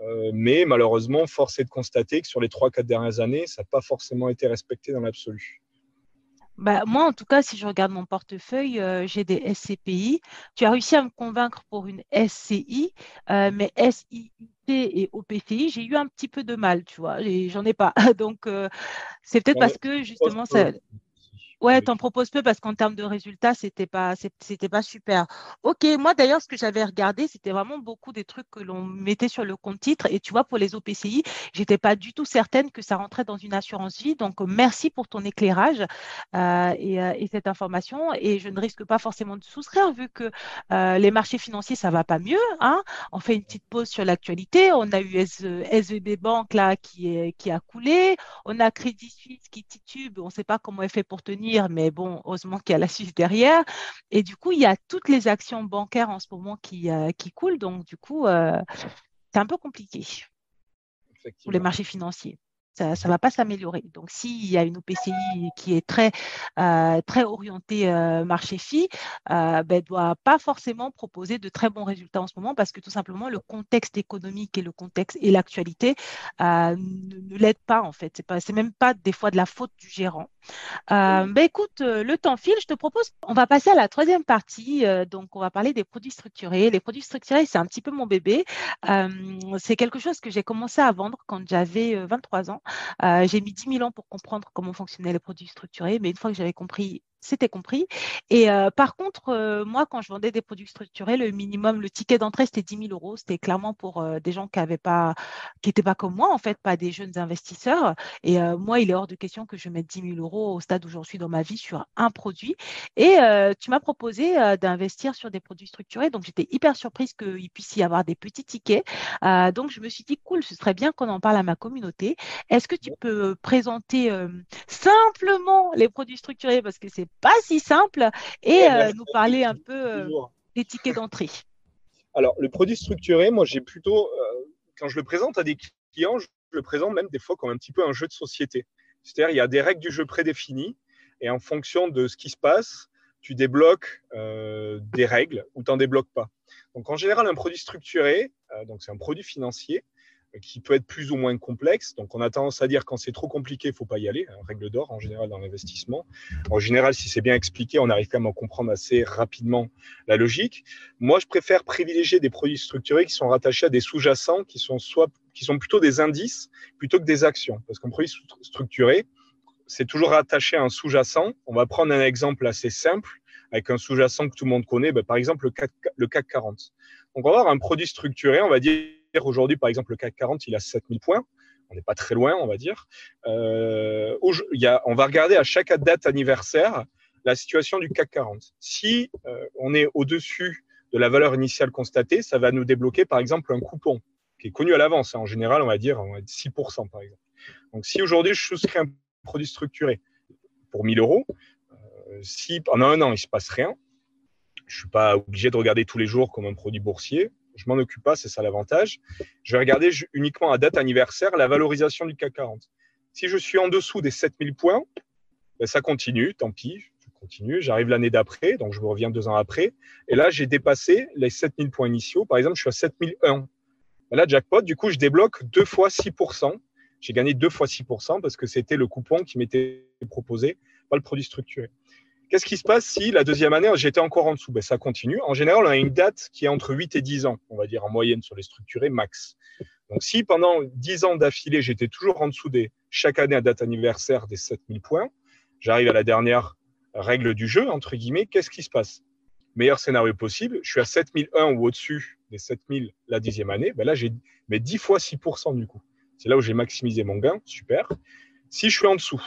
euh, mais malheureusement, force est de constater que sur les 3-4 dernières années, ça n'a pas forcément été respecté dans l'absolu. Bah, moi, en tout cas, si je regarde mon portefeuille, euh, j'ai des SCPI. Tu as réussi à me convaincre pour une SCI, euh, mais SIIT et OPCI, j'ai eu un petit peu de mal, tu vois, et j'en ai pas. Donc, euh, c'est peut-être parce que justement, ça, Ouais, t'en proposes peu parce qu'en termes de résultats, c'était pas, c'était pas super. Ok, moi d'ailleurs, ce que j'avais regardé, c'était vraiment beaucoup des trucs que l'on mettait sur le compte titre. Et tu vois, pour les OPCI, j'étais pas du tout certaine que ça rentrait dans une assurance vie. Donc, merci pour ton éclairage euh, euh, et, cette information. Et je ne risque pas forcément de souscrire vu que euh, les marchés financiers, ça va pas mieux. Hein. On fait une petite pause sur l'actualité. On a eu SVB Bank là qui, est, qui a coulé. On a Crédit Suisse qui titube. On ne sait pas comment elle fait pour tenir mais bon, heureusement qu'il y a la Suisse derrière. Et du coup, il y a toutes les actions bancaires en ce moment qui, euh, qui coulent. Donc, du coup, euh, c'est un peu compliqué pour les marchés financiers ça ne va pas s'améliorer. Donc, s'il y a une OPCI qui est très, euh, très orientée euh, marché FI, euh, ben, elle ne doit pas forcément proposer de très bons résultats en ce moment parce que tout simplement, le contexte économique et le contexte et l'actualité ne, ne l'aident pas en fait. Ce n'est même pas des fois de la faute du gérant. ben, écoute, le temps file. Je te propose, on va passer à la troisième partie. donc, on va parler des produits structurés. Les produits structurés, c'est un petit peu mon bébé. c'est quelque chose que j'ai commencé à vendre quand j'avais 23 ans. Euh, j'ai mis 10 000 ans pour comprendre comment fonctionnaient les produits structurés, mais une fois que j'avais compris c'était compris. Et euh, par contre, euh, moi, quand je vendais des produits structurés, le minimum, le ticket d'entrée, c'était 10 000 euros. C'était clairement pour euh, des gens qui n'avaient pas, qui n'étaient pas comme moi, en fait, pas des jeunes investisseurs. Et moi, il est hors de question que je mette 10 000 euros au stade où j'en suis dans ma vie sur un produit. Et tu m'as proposé d'investir sur des produits structurés. Donc, j'étais hyper surprise qu'il puisse y avoir des petits tickets. donc, je me suis dit, cool, ce serait bien qu'on en parle à ma communauté. Est-ce que tu peux présenter simplement les produits structurés? Parce que c'est pas si simple et euh, nous parler un peu euh, des tickets d'entrée. Alors, le produit structuré, moi, j'ai plutôt, euh, quand je le présente à des clients, je le présente même des fois comme un petit peu un jeu de société. C'est-à-dire, il y a des règles du jeu prédéfinies et en fonction de ce qui se passe, tu débloques des règles ou tu n'en débloques pas. Donc, en général, un produit structuré, donc c'est un produit financier, qui peut être plus ou moins complexe. Donc, on a tendance à dire quand c'est trop compliqué, il faut pas y aller. Hein, règle d'or en général dans l'investissement. En général, si c'est bien expliqué, on arrive quand même à comprendre assez rapidement la logique. Moi, je préfère privilégier des produits structurés qui sont rattachés à des sous-jacents qui sont soit qui sont plutôt des indices plutôt que des actions. Parce qu'un produit structuré, c'est toujours rattaché à un sous-jacent. On va prendre un exemple assez simple avec un sous-jacent que tout le monde connaît, ben, par exemple le CAC, le CAC 40. Donc, on va avoir un produit structuré, on va dire Aujourd'hui, par exemple, le CAC 40, il a 7000 points. On n'est pas très loin, on va dire. Euh, on va regarder à chaque date anniversaire la situation du CAC 40. Si euh, on est au-dessus de la valeur initiale constatée, ça va nous débloquer, par exemple, un coupon qui est connu à l'avance. En général, on va dire, 6%, par exemple. Donc, si aujourd'hui, je souscris un produit structuré pour 1000 euros, euh, si pendant un an, il ne se passe rien, je ne suis pas obligé de regarder tous les jours comme un produit boursier je m'en occupe pas, c'est ça l'avantage. Je vais regarder uniquement à date anniversaire la valorisation du CAC 40. Si je suis en dessous des 7000 points, ben ça continue, tant pis, je continue. J'arrive l'année d'après, donc je me reviens deux ans après. Et là, j'ai dépassé les 7000 points initiaux. Par exemple, je suis à 7001. Ben là, jackpot, du coup, je débloque deux fois 6%. J'ai gagné deux fois 6% parce que c'était le coupon qui m'était proposé, pas le produit structuré. Qu'est-ce qui se passe si la deuxième année, j'étais encore en dessous? Ben, Ça continue. En général, on a une date qui est entre 8 et 10 ans, on va dire en moyenne sur les structurés, max. Donc, si pendant 10 ans d'affilée, j'étais toujours en dessous des, chaque année à date anniversaire des 7000 points, j'arrive à la dernière règle du jeu, entre guillemets, qu'est-ce qui se passe? Meilleur scénario possible, je suis à 7001 ou au-dessus des 7000 la dixième année, ben là, j'ai mais 10 fois 6% du coup. C'est là où j'ai maximisé mon gain, super. Si je suis en dessous,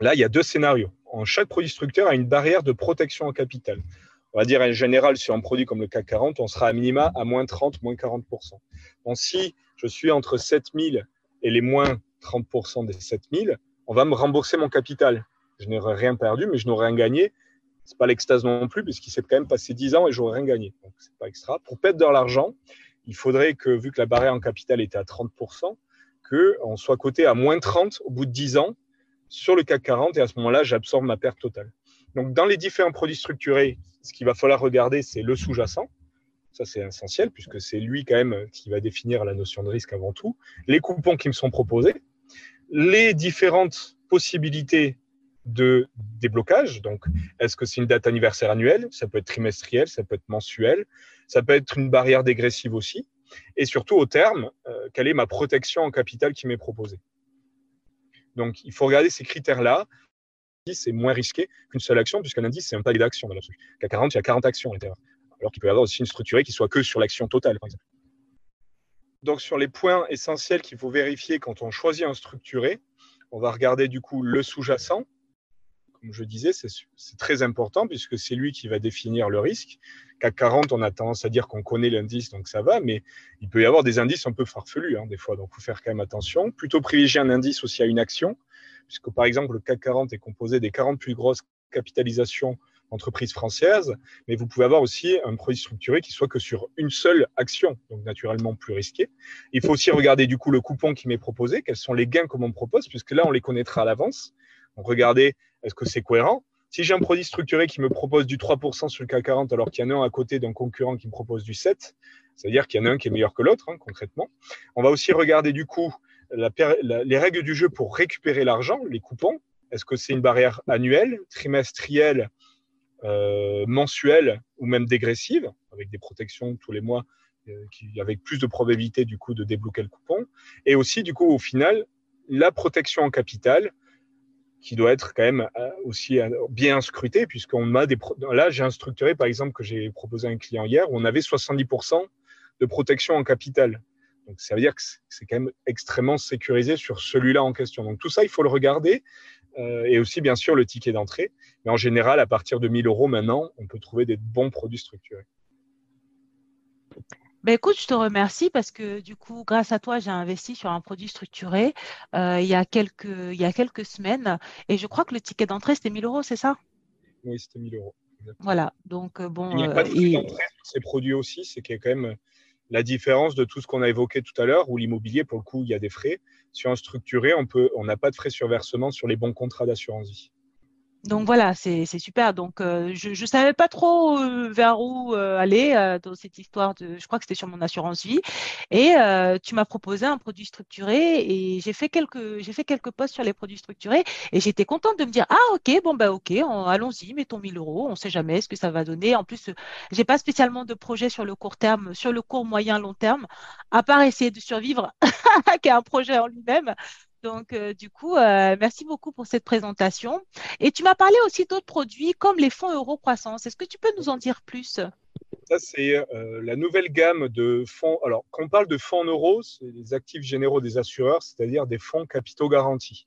là, il y a deux scénarios en chaque produit structuré a une barrière de protection en capital. On va dire en général, sur un produit comme le CAC 40, on sera à minima à moins 30, moins 40%. Donc, si je suis entre 7000 et les moins 30% des 7000, on va me rembourser mon capital. Je n'aurai rien perdu, mais je n'aurai rien gagné. C'est pas l'extase non plus, puisqu'il s'est quand même passé 10 ans et j'aurais rien gagné. Donc, c'est pas extra. Pour perdre de l'argent, il faudrait que, vu que la barrière en capital était à 30%, qu'on soit coté à moins 30 au bout de 10 ans sur le CAC 40 et à ce moment-là, j'absorbe ma perte totale. Donc, dans les différents produits structurés, ce qu'il va falloir regarder, c'est le sous-jacent. Ça, c'est essentiel puisque c'est lui quand même qui va définir la notion de risque avant tout. Les coupons qui me sont proposés, les différentes possibilités de déblocage. Donc, est-ce que c'est une date anniversaire annuelle? Ça peut être trimestriel, ça peut être mensuel, ça peut être une barrière dégressive aussi. Et surtout, au terme, euh, quelle est ma protection en capital qui m'est proposée? Donc, il faut regarder ces critères-là. C'est moins risqué qu'une seule action, puisqu'un indice, c'est un palier d'actions. Qu'à 40, il y a 40 actions à l'intérieur. Alors qu'il peut y avoir aussi une structurée qui soit que sur l'action totale, par exemple. Donc, sur les points essentiels qu'il faut vérifier quand on choisit un structuré, on va regarder du coup le sous-jacent, comme je disais, c'est très important puisque c'est lui qui va définir le risque. CAC 40, on a tendance à dire qu'on connaît l'indice, donc ça va, mais il peut y avoir des indices un peu farfelus hein, des fois, donc il faut faire quand même attention. Plutôt privilégier un indice aussi à une action, puisque par exemple le CAC 40 est composé des 40 plus grosses capitalisations entreprises françaises, mais vous pouvez avoir aussi un produit structuré qui soit que sur une seule action, donc naturellement plus risqué. Il faut aussi regarder du coup le coupon qui m'est proposé, quels sont les gains que me propose, puisque là on les connaîtra à l'avance. Regardez est-ce que c'est cohérent? Si j'ai un produit structuré qui me propose du 3% sur le CAC 40 alors qu'il y en a un à côté d'un concurrent qui me propose du 7, ça veut dire qu'il y en a un qui est meilleur que l'autre, hein, concrètement. On va aussi regarder du coup les règles du jeu pour récupérer l'argent, les coupons. Est-ce que c'est une barrière annuelle, trimestrielle, euh, mensuelle ou même dégressive, avec des protections tous les mois, euh, avec plus de probabilité du coup de débloquer le coupon? Et aussi du coup au final, la protection en capital, qui doit être quand même euh, aussi euh, bien scruté, puisqu'on a des. Là, j'ai un structuré, par exemple, que j'ai proposé à un client hier, où on avait 70% de protection en capital. Donc, ça veut dire que c'est quand même extrêmement sécurisé sur celui-là en question. Donc, tout ça, il faut le regarder. Euh, et aussi, bien sûr, le ticket d'entrée. Mais en général, à partir de 1000 euros maintenant, on peut trouver des bons produits structurés. Ben écoute, je te remercie parce que du coup, grâce à toi, j'ai investi sur un produit structuré euh, il, y a quelques, il y a quelques semaines et je crois que le ticket d'entrée, c'était 1000 euros, c'est ça? Oui, c'était 1000 euros. Voilà, donc euh, bon. Il n'y a pas de ticket d'entrée sur ces produits aussi, c'est qu'il y a quand même la différence de tout ce qu'on a évoqué tout à l'heure, où l'immobilier, pour le coup, il y a des frais. Sur un structuré, on peut, on n'a pas de frais sur versement sur les bons contrats d'assurance vie. Donc voilà, c'est super. Donc euh, je ne savais pas trop euh, vers où euh, aller dans cette histoire de. Je crois que c'était sur mon assurance vie. Et tu m'as proposé un produit structuré et j'ai fait quelques j'ai fait quelques posts sur les produits structurés et j'étais contente de me dire ah ok bon bah ok allons-y mettons 1000 euros on sait jamais ce que ça va donner. En plus j'ai pas spécialement de projet sur le court terme, sur le court moyen long terme, à part essayer de survivre, qui est un projet en lui-même. Donc, euh, du coup, euh, merci beaucoup pour cette présentation. Et tu m'as parlé aussi d'autres produits comme les fonds euro croissance. Est-ce que tu peux nous en dire plus? Ça, c'est euh, la nouvelle gamme de fonds. Alors, quand on parle de fonds en euros, c'est les actifs généraux des assureurs, c'est-à-dire des fonds capitaux garantis.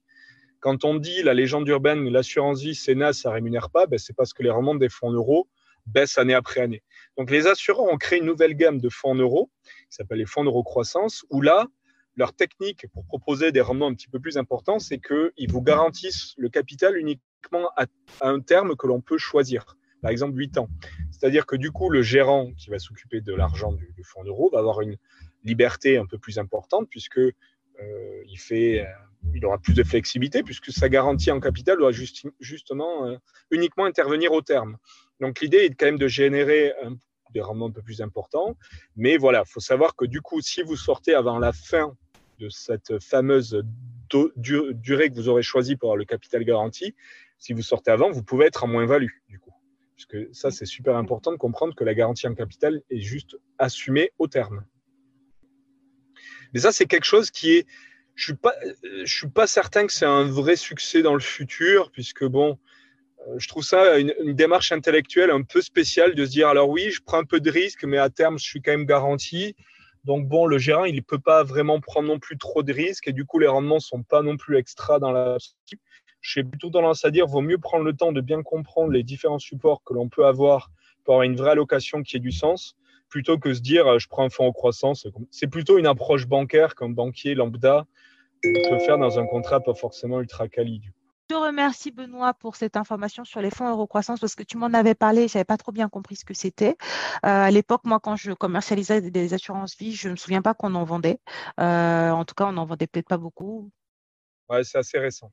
Quand on dit la légende urbaine, l'assurance vie, Sénat, ça ne rémunère pas, ben, c'est parce que les remontes des fonds en euros baissent année après année. Donc, les assureurs ont créé une nouvelle gamme de fonds en euros, qui s'appelle les fonds d'euro croissance, où là, leur technique pour proposer des rendements un petit peu plus importants, c'est qu'ils vous garantissent le capital uniquement à, un terme que l'on peut choisir, par exemple 8 ans. C'est-à-dire que du coup, le gérant qui va s'occuper de l'argent du, fonds d'euros va avoir une liberté un peu plus importante puisque euh, il, fait, euh, il aura plus de flexibilité puisque sa garantie en capital doit justement euh, uniquement intervenir au terme. Donc l'idée est quand même de générer des rendements un peu plus importants. Mais voilà, il faut savoir que du coup, si vous sortez avant la fin de cette fameuse durée que vous aurez choisie pour avoir le capital garanti, si vous sortez avant, vous pouvez être en moins-value, du coup. Puisque ça, c'est super important de comprendre que la garantie en capital est juste assumée au terme. Mais ça, c'est quelque chose qui est. Je ne suis, pas, suis pas certain que c'est un vrai succès dans le futur, puisque bon, euh, je trouve ça une, une, démarche intellectuelle un peu spéciale de se dire alors oui, je prends un peu de risque, mais à terme, je suis quand même garanti. Donc bon, le gérant, il ne peut pas vraiment prendre non plus trop de risques et du coup, les rendements ne sont pas non plus extra dans la J'ai plutôt tendance à dire, vaut mieux prendre le temps de bien comprendre les différents supports que l'on peut avoir pour avoir une vraie allocation qui ait du sens, plutôt que se dire, euh, je prends un fonds en croissance. C'est plutôt une approche bancaire qu'un banquier lambda peut faire dans un contrat pas forcément ultra quali. Je te remercie Benoît pour cette information sur les fonds Eurocroissance parce que tu m'en avais parlé, je n'avais pas trop bien compris ce que c'était. Euh, à l'époque, moi, quand je commercialisais des assurances vie, je ne me souviens pas qu'on en vendait. Euh, en tout cas, on n'en vendait peut-être pas beaucoup. Ouais, c'est assez récent.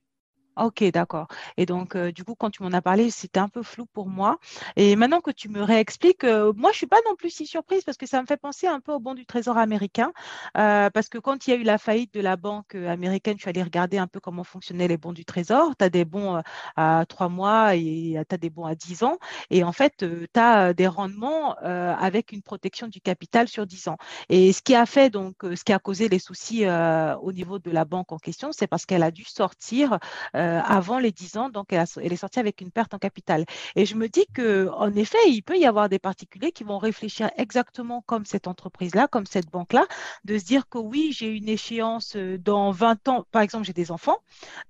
Ok, d'accord. Et donc, du coup, quand tu m'en as parlé, c'était un peu flou pour moi. Et maintenant que tu me réexpliques, moi, je suis pas non plus si surprise parce que ça me fait penser un peu au bon du Trésor américain. Parce que quand il y a eu la faillite de la banque américaine, je suis allée regarder un peu comment fonctionnaient les bons du Trésor. Tu as des bons à trois mois et tu as des bons à dix ans. Et en fait, tu as des rendements avec une protection du capital sur dix ans. Et ce qui a fait, donc, ce qui a causé les soucis au niveau de la banque en question, c'est parce qu'elle a dû sortir euh, avant les 10 ans, donc elle, est sortie avec une perte en capital. Et je me dis que en effet, il peut y avoir des particuliers qui vont réfléchir exactement comme cette entreprise-là, comme cette banque-là, de se dire que oui, j'ai une échéance euh, dans 20 ans. Par exemple, j'ai des enfants.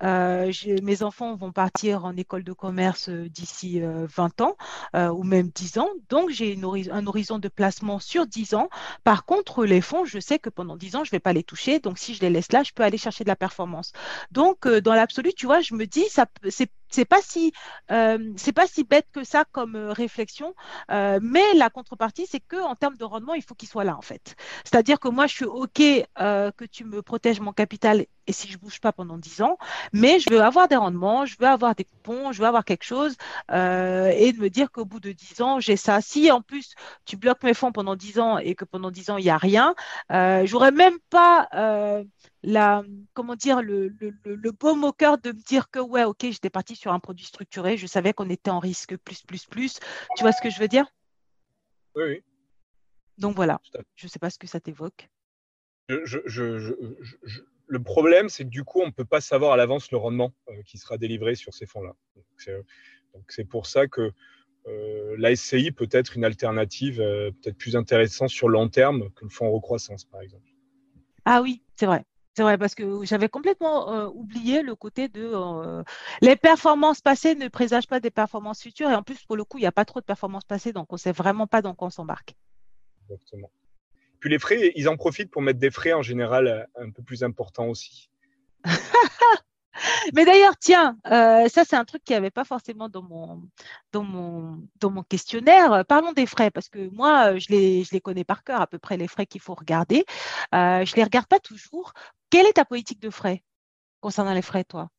Euh, mes enfants vont partir en école de commerce d'ici 20 ans ou même 10 ans. Donc, j'ai un horizon de placement sur 10 ans. Par contre, les fonds, je sais que pendant 10 ans, je ne vais pas les toucher. Donc, si je les laisse là, je peux aller chercher de la performance. Donc, dans l'absolu, tu vois, je me dis, ça, c'est c'est pas si euh, c'est pas si bête que ça comme euh, réflexion, euh, mais la contrepartie c'est que en termes de rendement il faut qu'il soit là en fait. C'est-à-dire que moi je suis ok que tu me protèges mon capital et si je bouge pas pendant 10 ans, mais je veux avoir des rendements, je veux avoir des coupons, je veux avoir quelque chose et de me dire qu'au bout de 10 ans j'ai ça. Si en plus tu bloques mes fonds pendant 10 ans et que pendant 10 ans il y a rien, j'aurais même pas la, comment dire, le, le, le, baume au cœur de me dire que, ouais, ok, j'étais partie sur un produit structuré, je savais qu'on était en risque plus, plus, plus. Tu vois ce que je veux dire? Oui, oui. Donc voilà, je ne sais pas ce que ça t'évoque. Je, je, le problème, c'est que du coup, on ne peut pas savoir à l'avance le rendement euh, qui sera délivré sur ces fonds-là. Donc c'est pour ça que euh, la SCI peut être une alternative euh, peut-être plus intéressante sur long terme que le fonds en recroissance, par exemple. Ah oui, c'est vrai. C'est vrai, parce que j'avais complètement euh, oublié le côté de euh, les performances passées ne présagent pas des performances futures. Et en plus, pour le coup, il n'y a pas trop de performances passées, donc on ne sait vraiment pas dans quoi on s'embarque. Exactement. Puis les frais, ils en profitent pour mettre des frais en général un peu plus importants aussi. Mais d'ailleurs, tiens, euh, ça c'est un truc qui n'y avait pas forcément dans mon, dans, mon, dans mon questionnaire. Parlons des frais, parce que moi, je les, je les connais par cœur, à peu près les frais qu'il faut regarder. je ne les regarde pas toujours. Quelle est ta politique de frais concernant les frais, toi?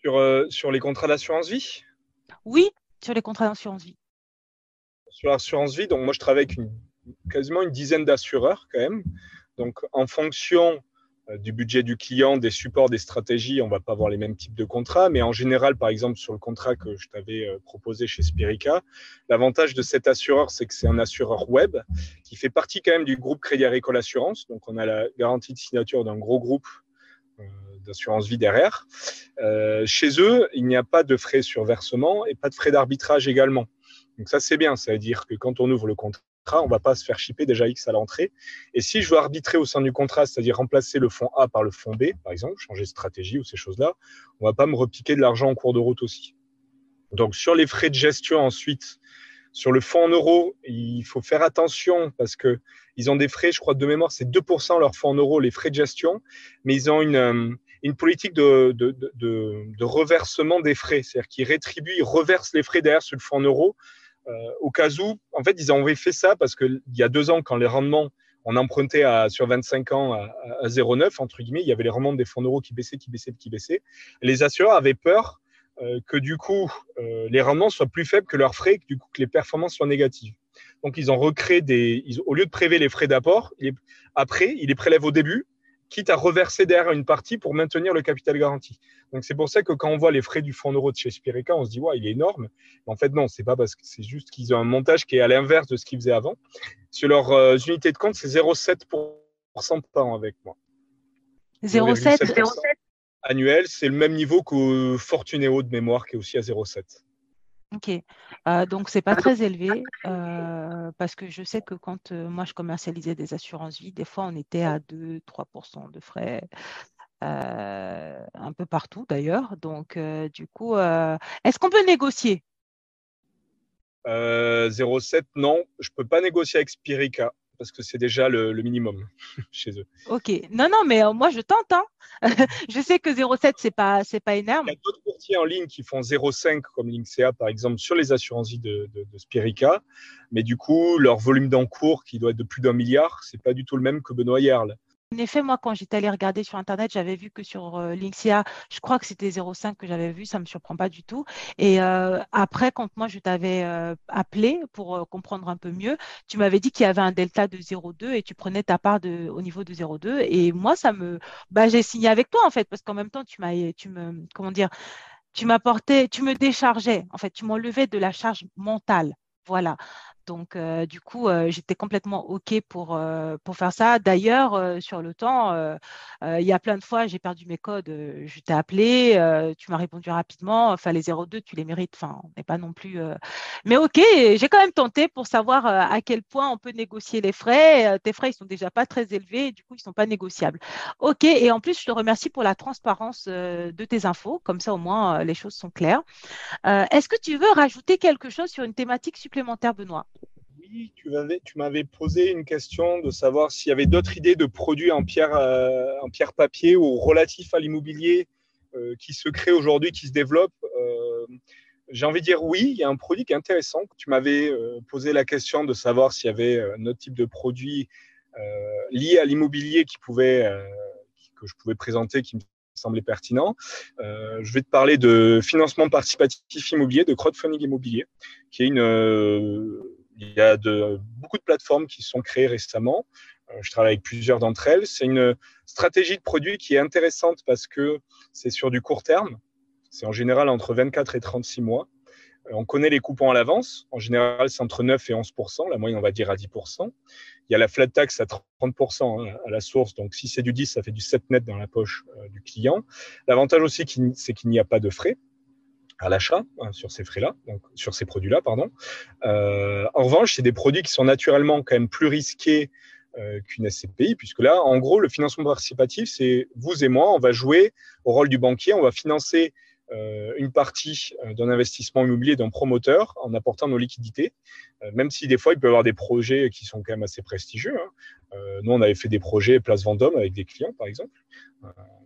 Sur, euh, sur les contrats d'assurance vie? Oui, sur les contrats d'assurance vie. Sur l'assurance vie, donc moi je travaille avec quasiment une dizaine d'assureurs quand même. Donc en fonction euh, du budget du client, des supports, des stratégies, on va pas avoir les mêmes types de contrats, mais en général, par exemple, sur le contrat que je t'avais euh, proposé chez Spirica, l'avantage de cet assureur, c'est que c'est un assureur web qui fait partie quand même du groupe Crédit Agricole Assurance. Donc, on a la garantie de signature d'un gros groupe euh, d'assurance vie derrière. chez eux, il n'y a pas de frais sur versement et pas de frais d'arbitrage également. Donc ça, c'est bien. Ça veut dire que quand on ouvre le contrat, on ne va pas se faire shipper déjà X à l'entrée. Et si je veux arbitrer au sein du contrat, c'est-à-dire remplacer le fonds A par le fonds B, par exemple, changer de stratégie ou ces choses-là, on va pas me repiquer de l'argent en cours de route aussi. Donc sur les frais de gestion ensuite, sur le fonds en euros, il faut faire attention parce que ils ont des frais, je crois de mémoire, c'est 2% leur fonds en euros, les frais de gestion, mais ils ont une, euh, une politique de, de, de, de, reversement des frais, c'est-à-dire qu'ils rétribuent, ils reversent les frais derrière sur le fonds en euros au cas où, en fait, ils avaient fait ça parce qu'il y a deux ans, quand les rendements, on empruntait à, sur 25 ans à, à 0,9, entre guillemets, il y avait les rendements des fonds d'euros qui baissaient, qui baissaient, qui baissaient. les assureurs avaient peur euh, que du coup, euh, les rendements soient plus faibles que leurs frais, que du coup, que les performances soient négatives. Donc, ils ont recréé des, au lieu de prélever les frais d'apport, après, ils les prélèvent au début quitte à reverser derrière une partie pour maintenir le capital garanti. Donc c'est pour ça que quand on voit les frais du fonds euro de chez Spirica, on se dit ouais, il est énorme. Mais en fait non, c'est pas parce que c'est juste qu'ils ont un montage qui est à l'inverse de ce qu'ils faisaient avant. Sur leurs euh, unités de compte, c'est 0,7% par an avec moi. 0,7 annuel, c'est le même niveau que Fortuneo de mémoire qui est aussi à 0,7. Ok, euh, donc c'est pas très élevé euh, parce que je sais que quand euh, moi je commercialisais des assurances vie, des fois on était à 2-3% de frais euh, un peu partout d'ailleurs. Donc du coup, est-ce qu'on peut négocier? 0,7 non, je peux pas négocier avec Spirica parce que c'est déjà le, minimum chez eux. Ok, non, non, mais euh, moi je tente. Hein. je sais que 0,7 c'est pas c'est pas énorme. Il y a d'autres courtiers en ligne qui font 0,5 comme Linksea par exemple sur les assurances de, de, de, Spirica, mais du coup leur volume d'encours qui doit être de plus d'un milliard, c'est pas du tout le même que Benoît Yerle. En effet, moi, quand j'étais allée regarder sur Internet, j'avais vu que sur euh, je crois que c'était 0,5 que j'avais vu, ça ne me surprend pas du tout. Et euh, après, quand moi, je t'avais euh, appelé pour comprendre un peu mieux, tu m'avais dit qu'il y avait un delta de 0,2 et tu prenais ta part au niveau de 0,2. Et moi, ça me, bah, j'ai signé avec toi, en fait, parce qu'en même temps, tu m'as, tu me, comment tu m'apportais, tu me déchargeais, en fait, tu m'enlevais de la charge mentale. Voilà. Donc, euh, du coup, euh, j'étais complètement OK pour, euh, pour faire ça. D'ailleurs, sur le temps, il y a plein de fois, j'ai perdu mes codes. je t'ai appelé, tu m'as répondu rapidement. Enfin, les 02, tu les mérites. Enfin, on n'est pas non plus. Mais OK, j'ai quand même tenté pour savoir à quel point on peut négocier les frais. tes frais, ils sont déjà pas très élevés. du coup, ils ne sont pas négociables. OK. Et en plus, je te remercie pour la transparence de tes infos. Comme ça, au moins, les choses sont claires. Est-ce que tu veux rajouter quelque chose sur une thématique supplémentaire, Benoît? Tu m'avais posé une question de savoir s'il y avait d'autres idées de produits en pierre, euh, en pierre papier ou relatifs à l'immobilier euh, qui se créent aujourd'hui, qui se développent. Euh, j'ai envie de dire oui, il y a un produit qui est intéressant. Tu m'avais posé la question de savoir s'il y avait un autre type de produit lié à l'immobilier que je pouvais présenter, qui me semblait pertinent. je vais te parler de financement participatif immobilier, de crowdfunding immobilier, qui est une il y a beaucoup de plateformes qui sont créées récemment. Euh, je travaille avec plusieurs d'entre elles. C'est une stratégie de produit qui est intéressante parce que c'est sur du court terme. C'est en général entre 24 et 36 mois. Euh, on connaît les coupons à l'avance. En général, c'est entre 9 et 11 La moyenne, on va dire à 10 Il y a la flat tax à 30% hein, à la source. Donc, si c'est du 10, ça fait du 7 net dans la poche euh, du client. L'avantage aussi, c'est qu'il n'y a pas de frais à l'achat hein, sur ces frais-là, sur ces produits-là, pardon. Euh, en revanche, c'est des produits qui sont naturellement quand même plus risqués euh, qu'une SCPI, puisque là, en gros, le financement participatif, c'est vous et moi, on va jouer au rôle du banquier, on va financer une partie euh, d'un investissement immobilier d'un promoteur en apportant nos liquidités, euh, même si des fois il peut y avoir des projets qui sont quand même assez prestigieux. Hein. nous, on avait fait des projets Place Vendôme avec des clients, par exemple.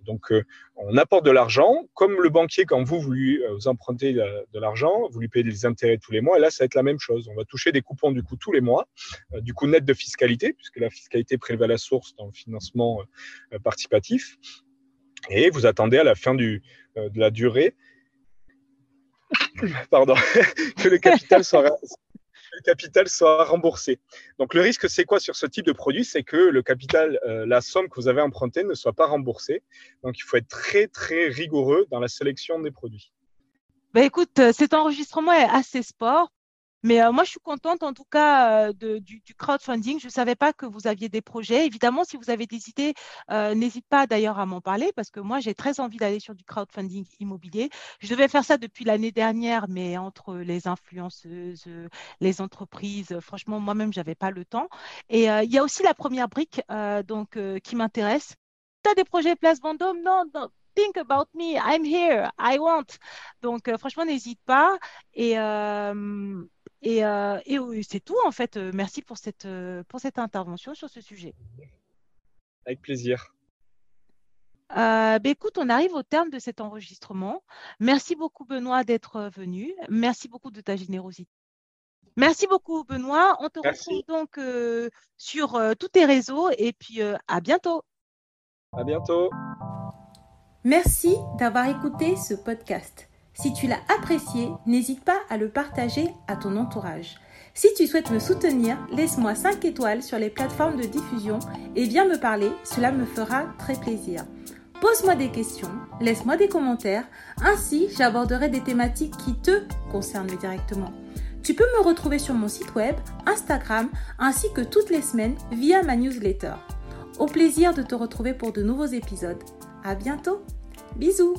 donc, on apporte de l'argent, comme le banquier, quand vous, vous, lui, vous empruntez de l'argent, vous lui payez des intérêts tous les mois, et là, ça va être la même chose. On va toucher des coupons du coup tous les mois, du coup net de fiscalité, puisque la fiscalité prélevée à la source dans le financement participatif. Et vous attendez à la fin du, euh, de la durée pardon, que le capital soit, le capital soit remboursé. Donc le risque, c'est quoi sur ce type de produit? C'est que le capital, euh, la somme que vous avez empruntée ne soit pas remboursée. Donc il faut être très très rigoureux dans la sélection des produits. Ben écoute, euh, cet enregistrement est assez sport. Mais euh, moi, je suis contente en tout cas euh, du, crowdfunding. Je ne savais pas que vous aviez des projets. Évidemment, si vous avez des idées, euh, n'hésite pas d'ailleurs à m'en parler parce que moi, j'ai très envie d'aller sur du crowdfunding immobilier. Je devais faire ça depuis l'année dernière, mais entre les influenceuses, les entreprises, franchement, moi-même, je n'avais pas le temps. Et il y a aussi la première brique donc, qui m'intéresse. Tu as des projets Place Vendôme? Non, non think about me, I'm here, I want. Donc, franchement, n'hésite pas. Et, et, euh, c'est tout, en fait. Euh, merci pour cette, euh, pour cette intervention sur ce sujet. Avec plaisir. Ben, écoute, on arrive au terme de cet enregistrement. Merci beaucoup, Benoît, d'être venu. Merci beaucoup de ta générosité. Merci beaucoup, Benoît. On te retrouve donc sur tous tes réseaux et puis à bientôt. À bientôt. Merci d'avoir écouté ce podcast. Si tu l'as apprécié, n'hésite pas à le partager à ton entourage. Si tu souhaites me soutenir, laisse-moi 5 étoiles sur les plateformes de diffusion et viens me parler, cela me fera très plaisir. Pose-moi des questions, laisse-moi des commentaires, ainsi j'aborderai des thématiques qui te concernent directement. Tu peux me retrouver sur mon site web, Instagram, ainsi que toutes les semaines via ma newsletter. Au plaisir de te retrouver pour de nouveaux épisodes. À bientôt. Bisous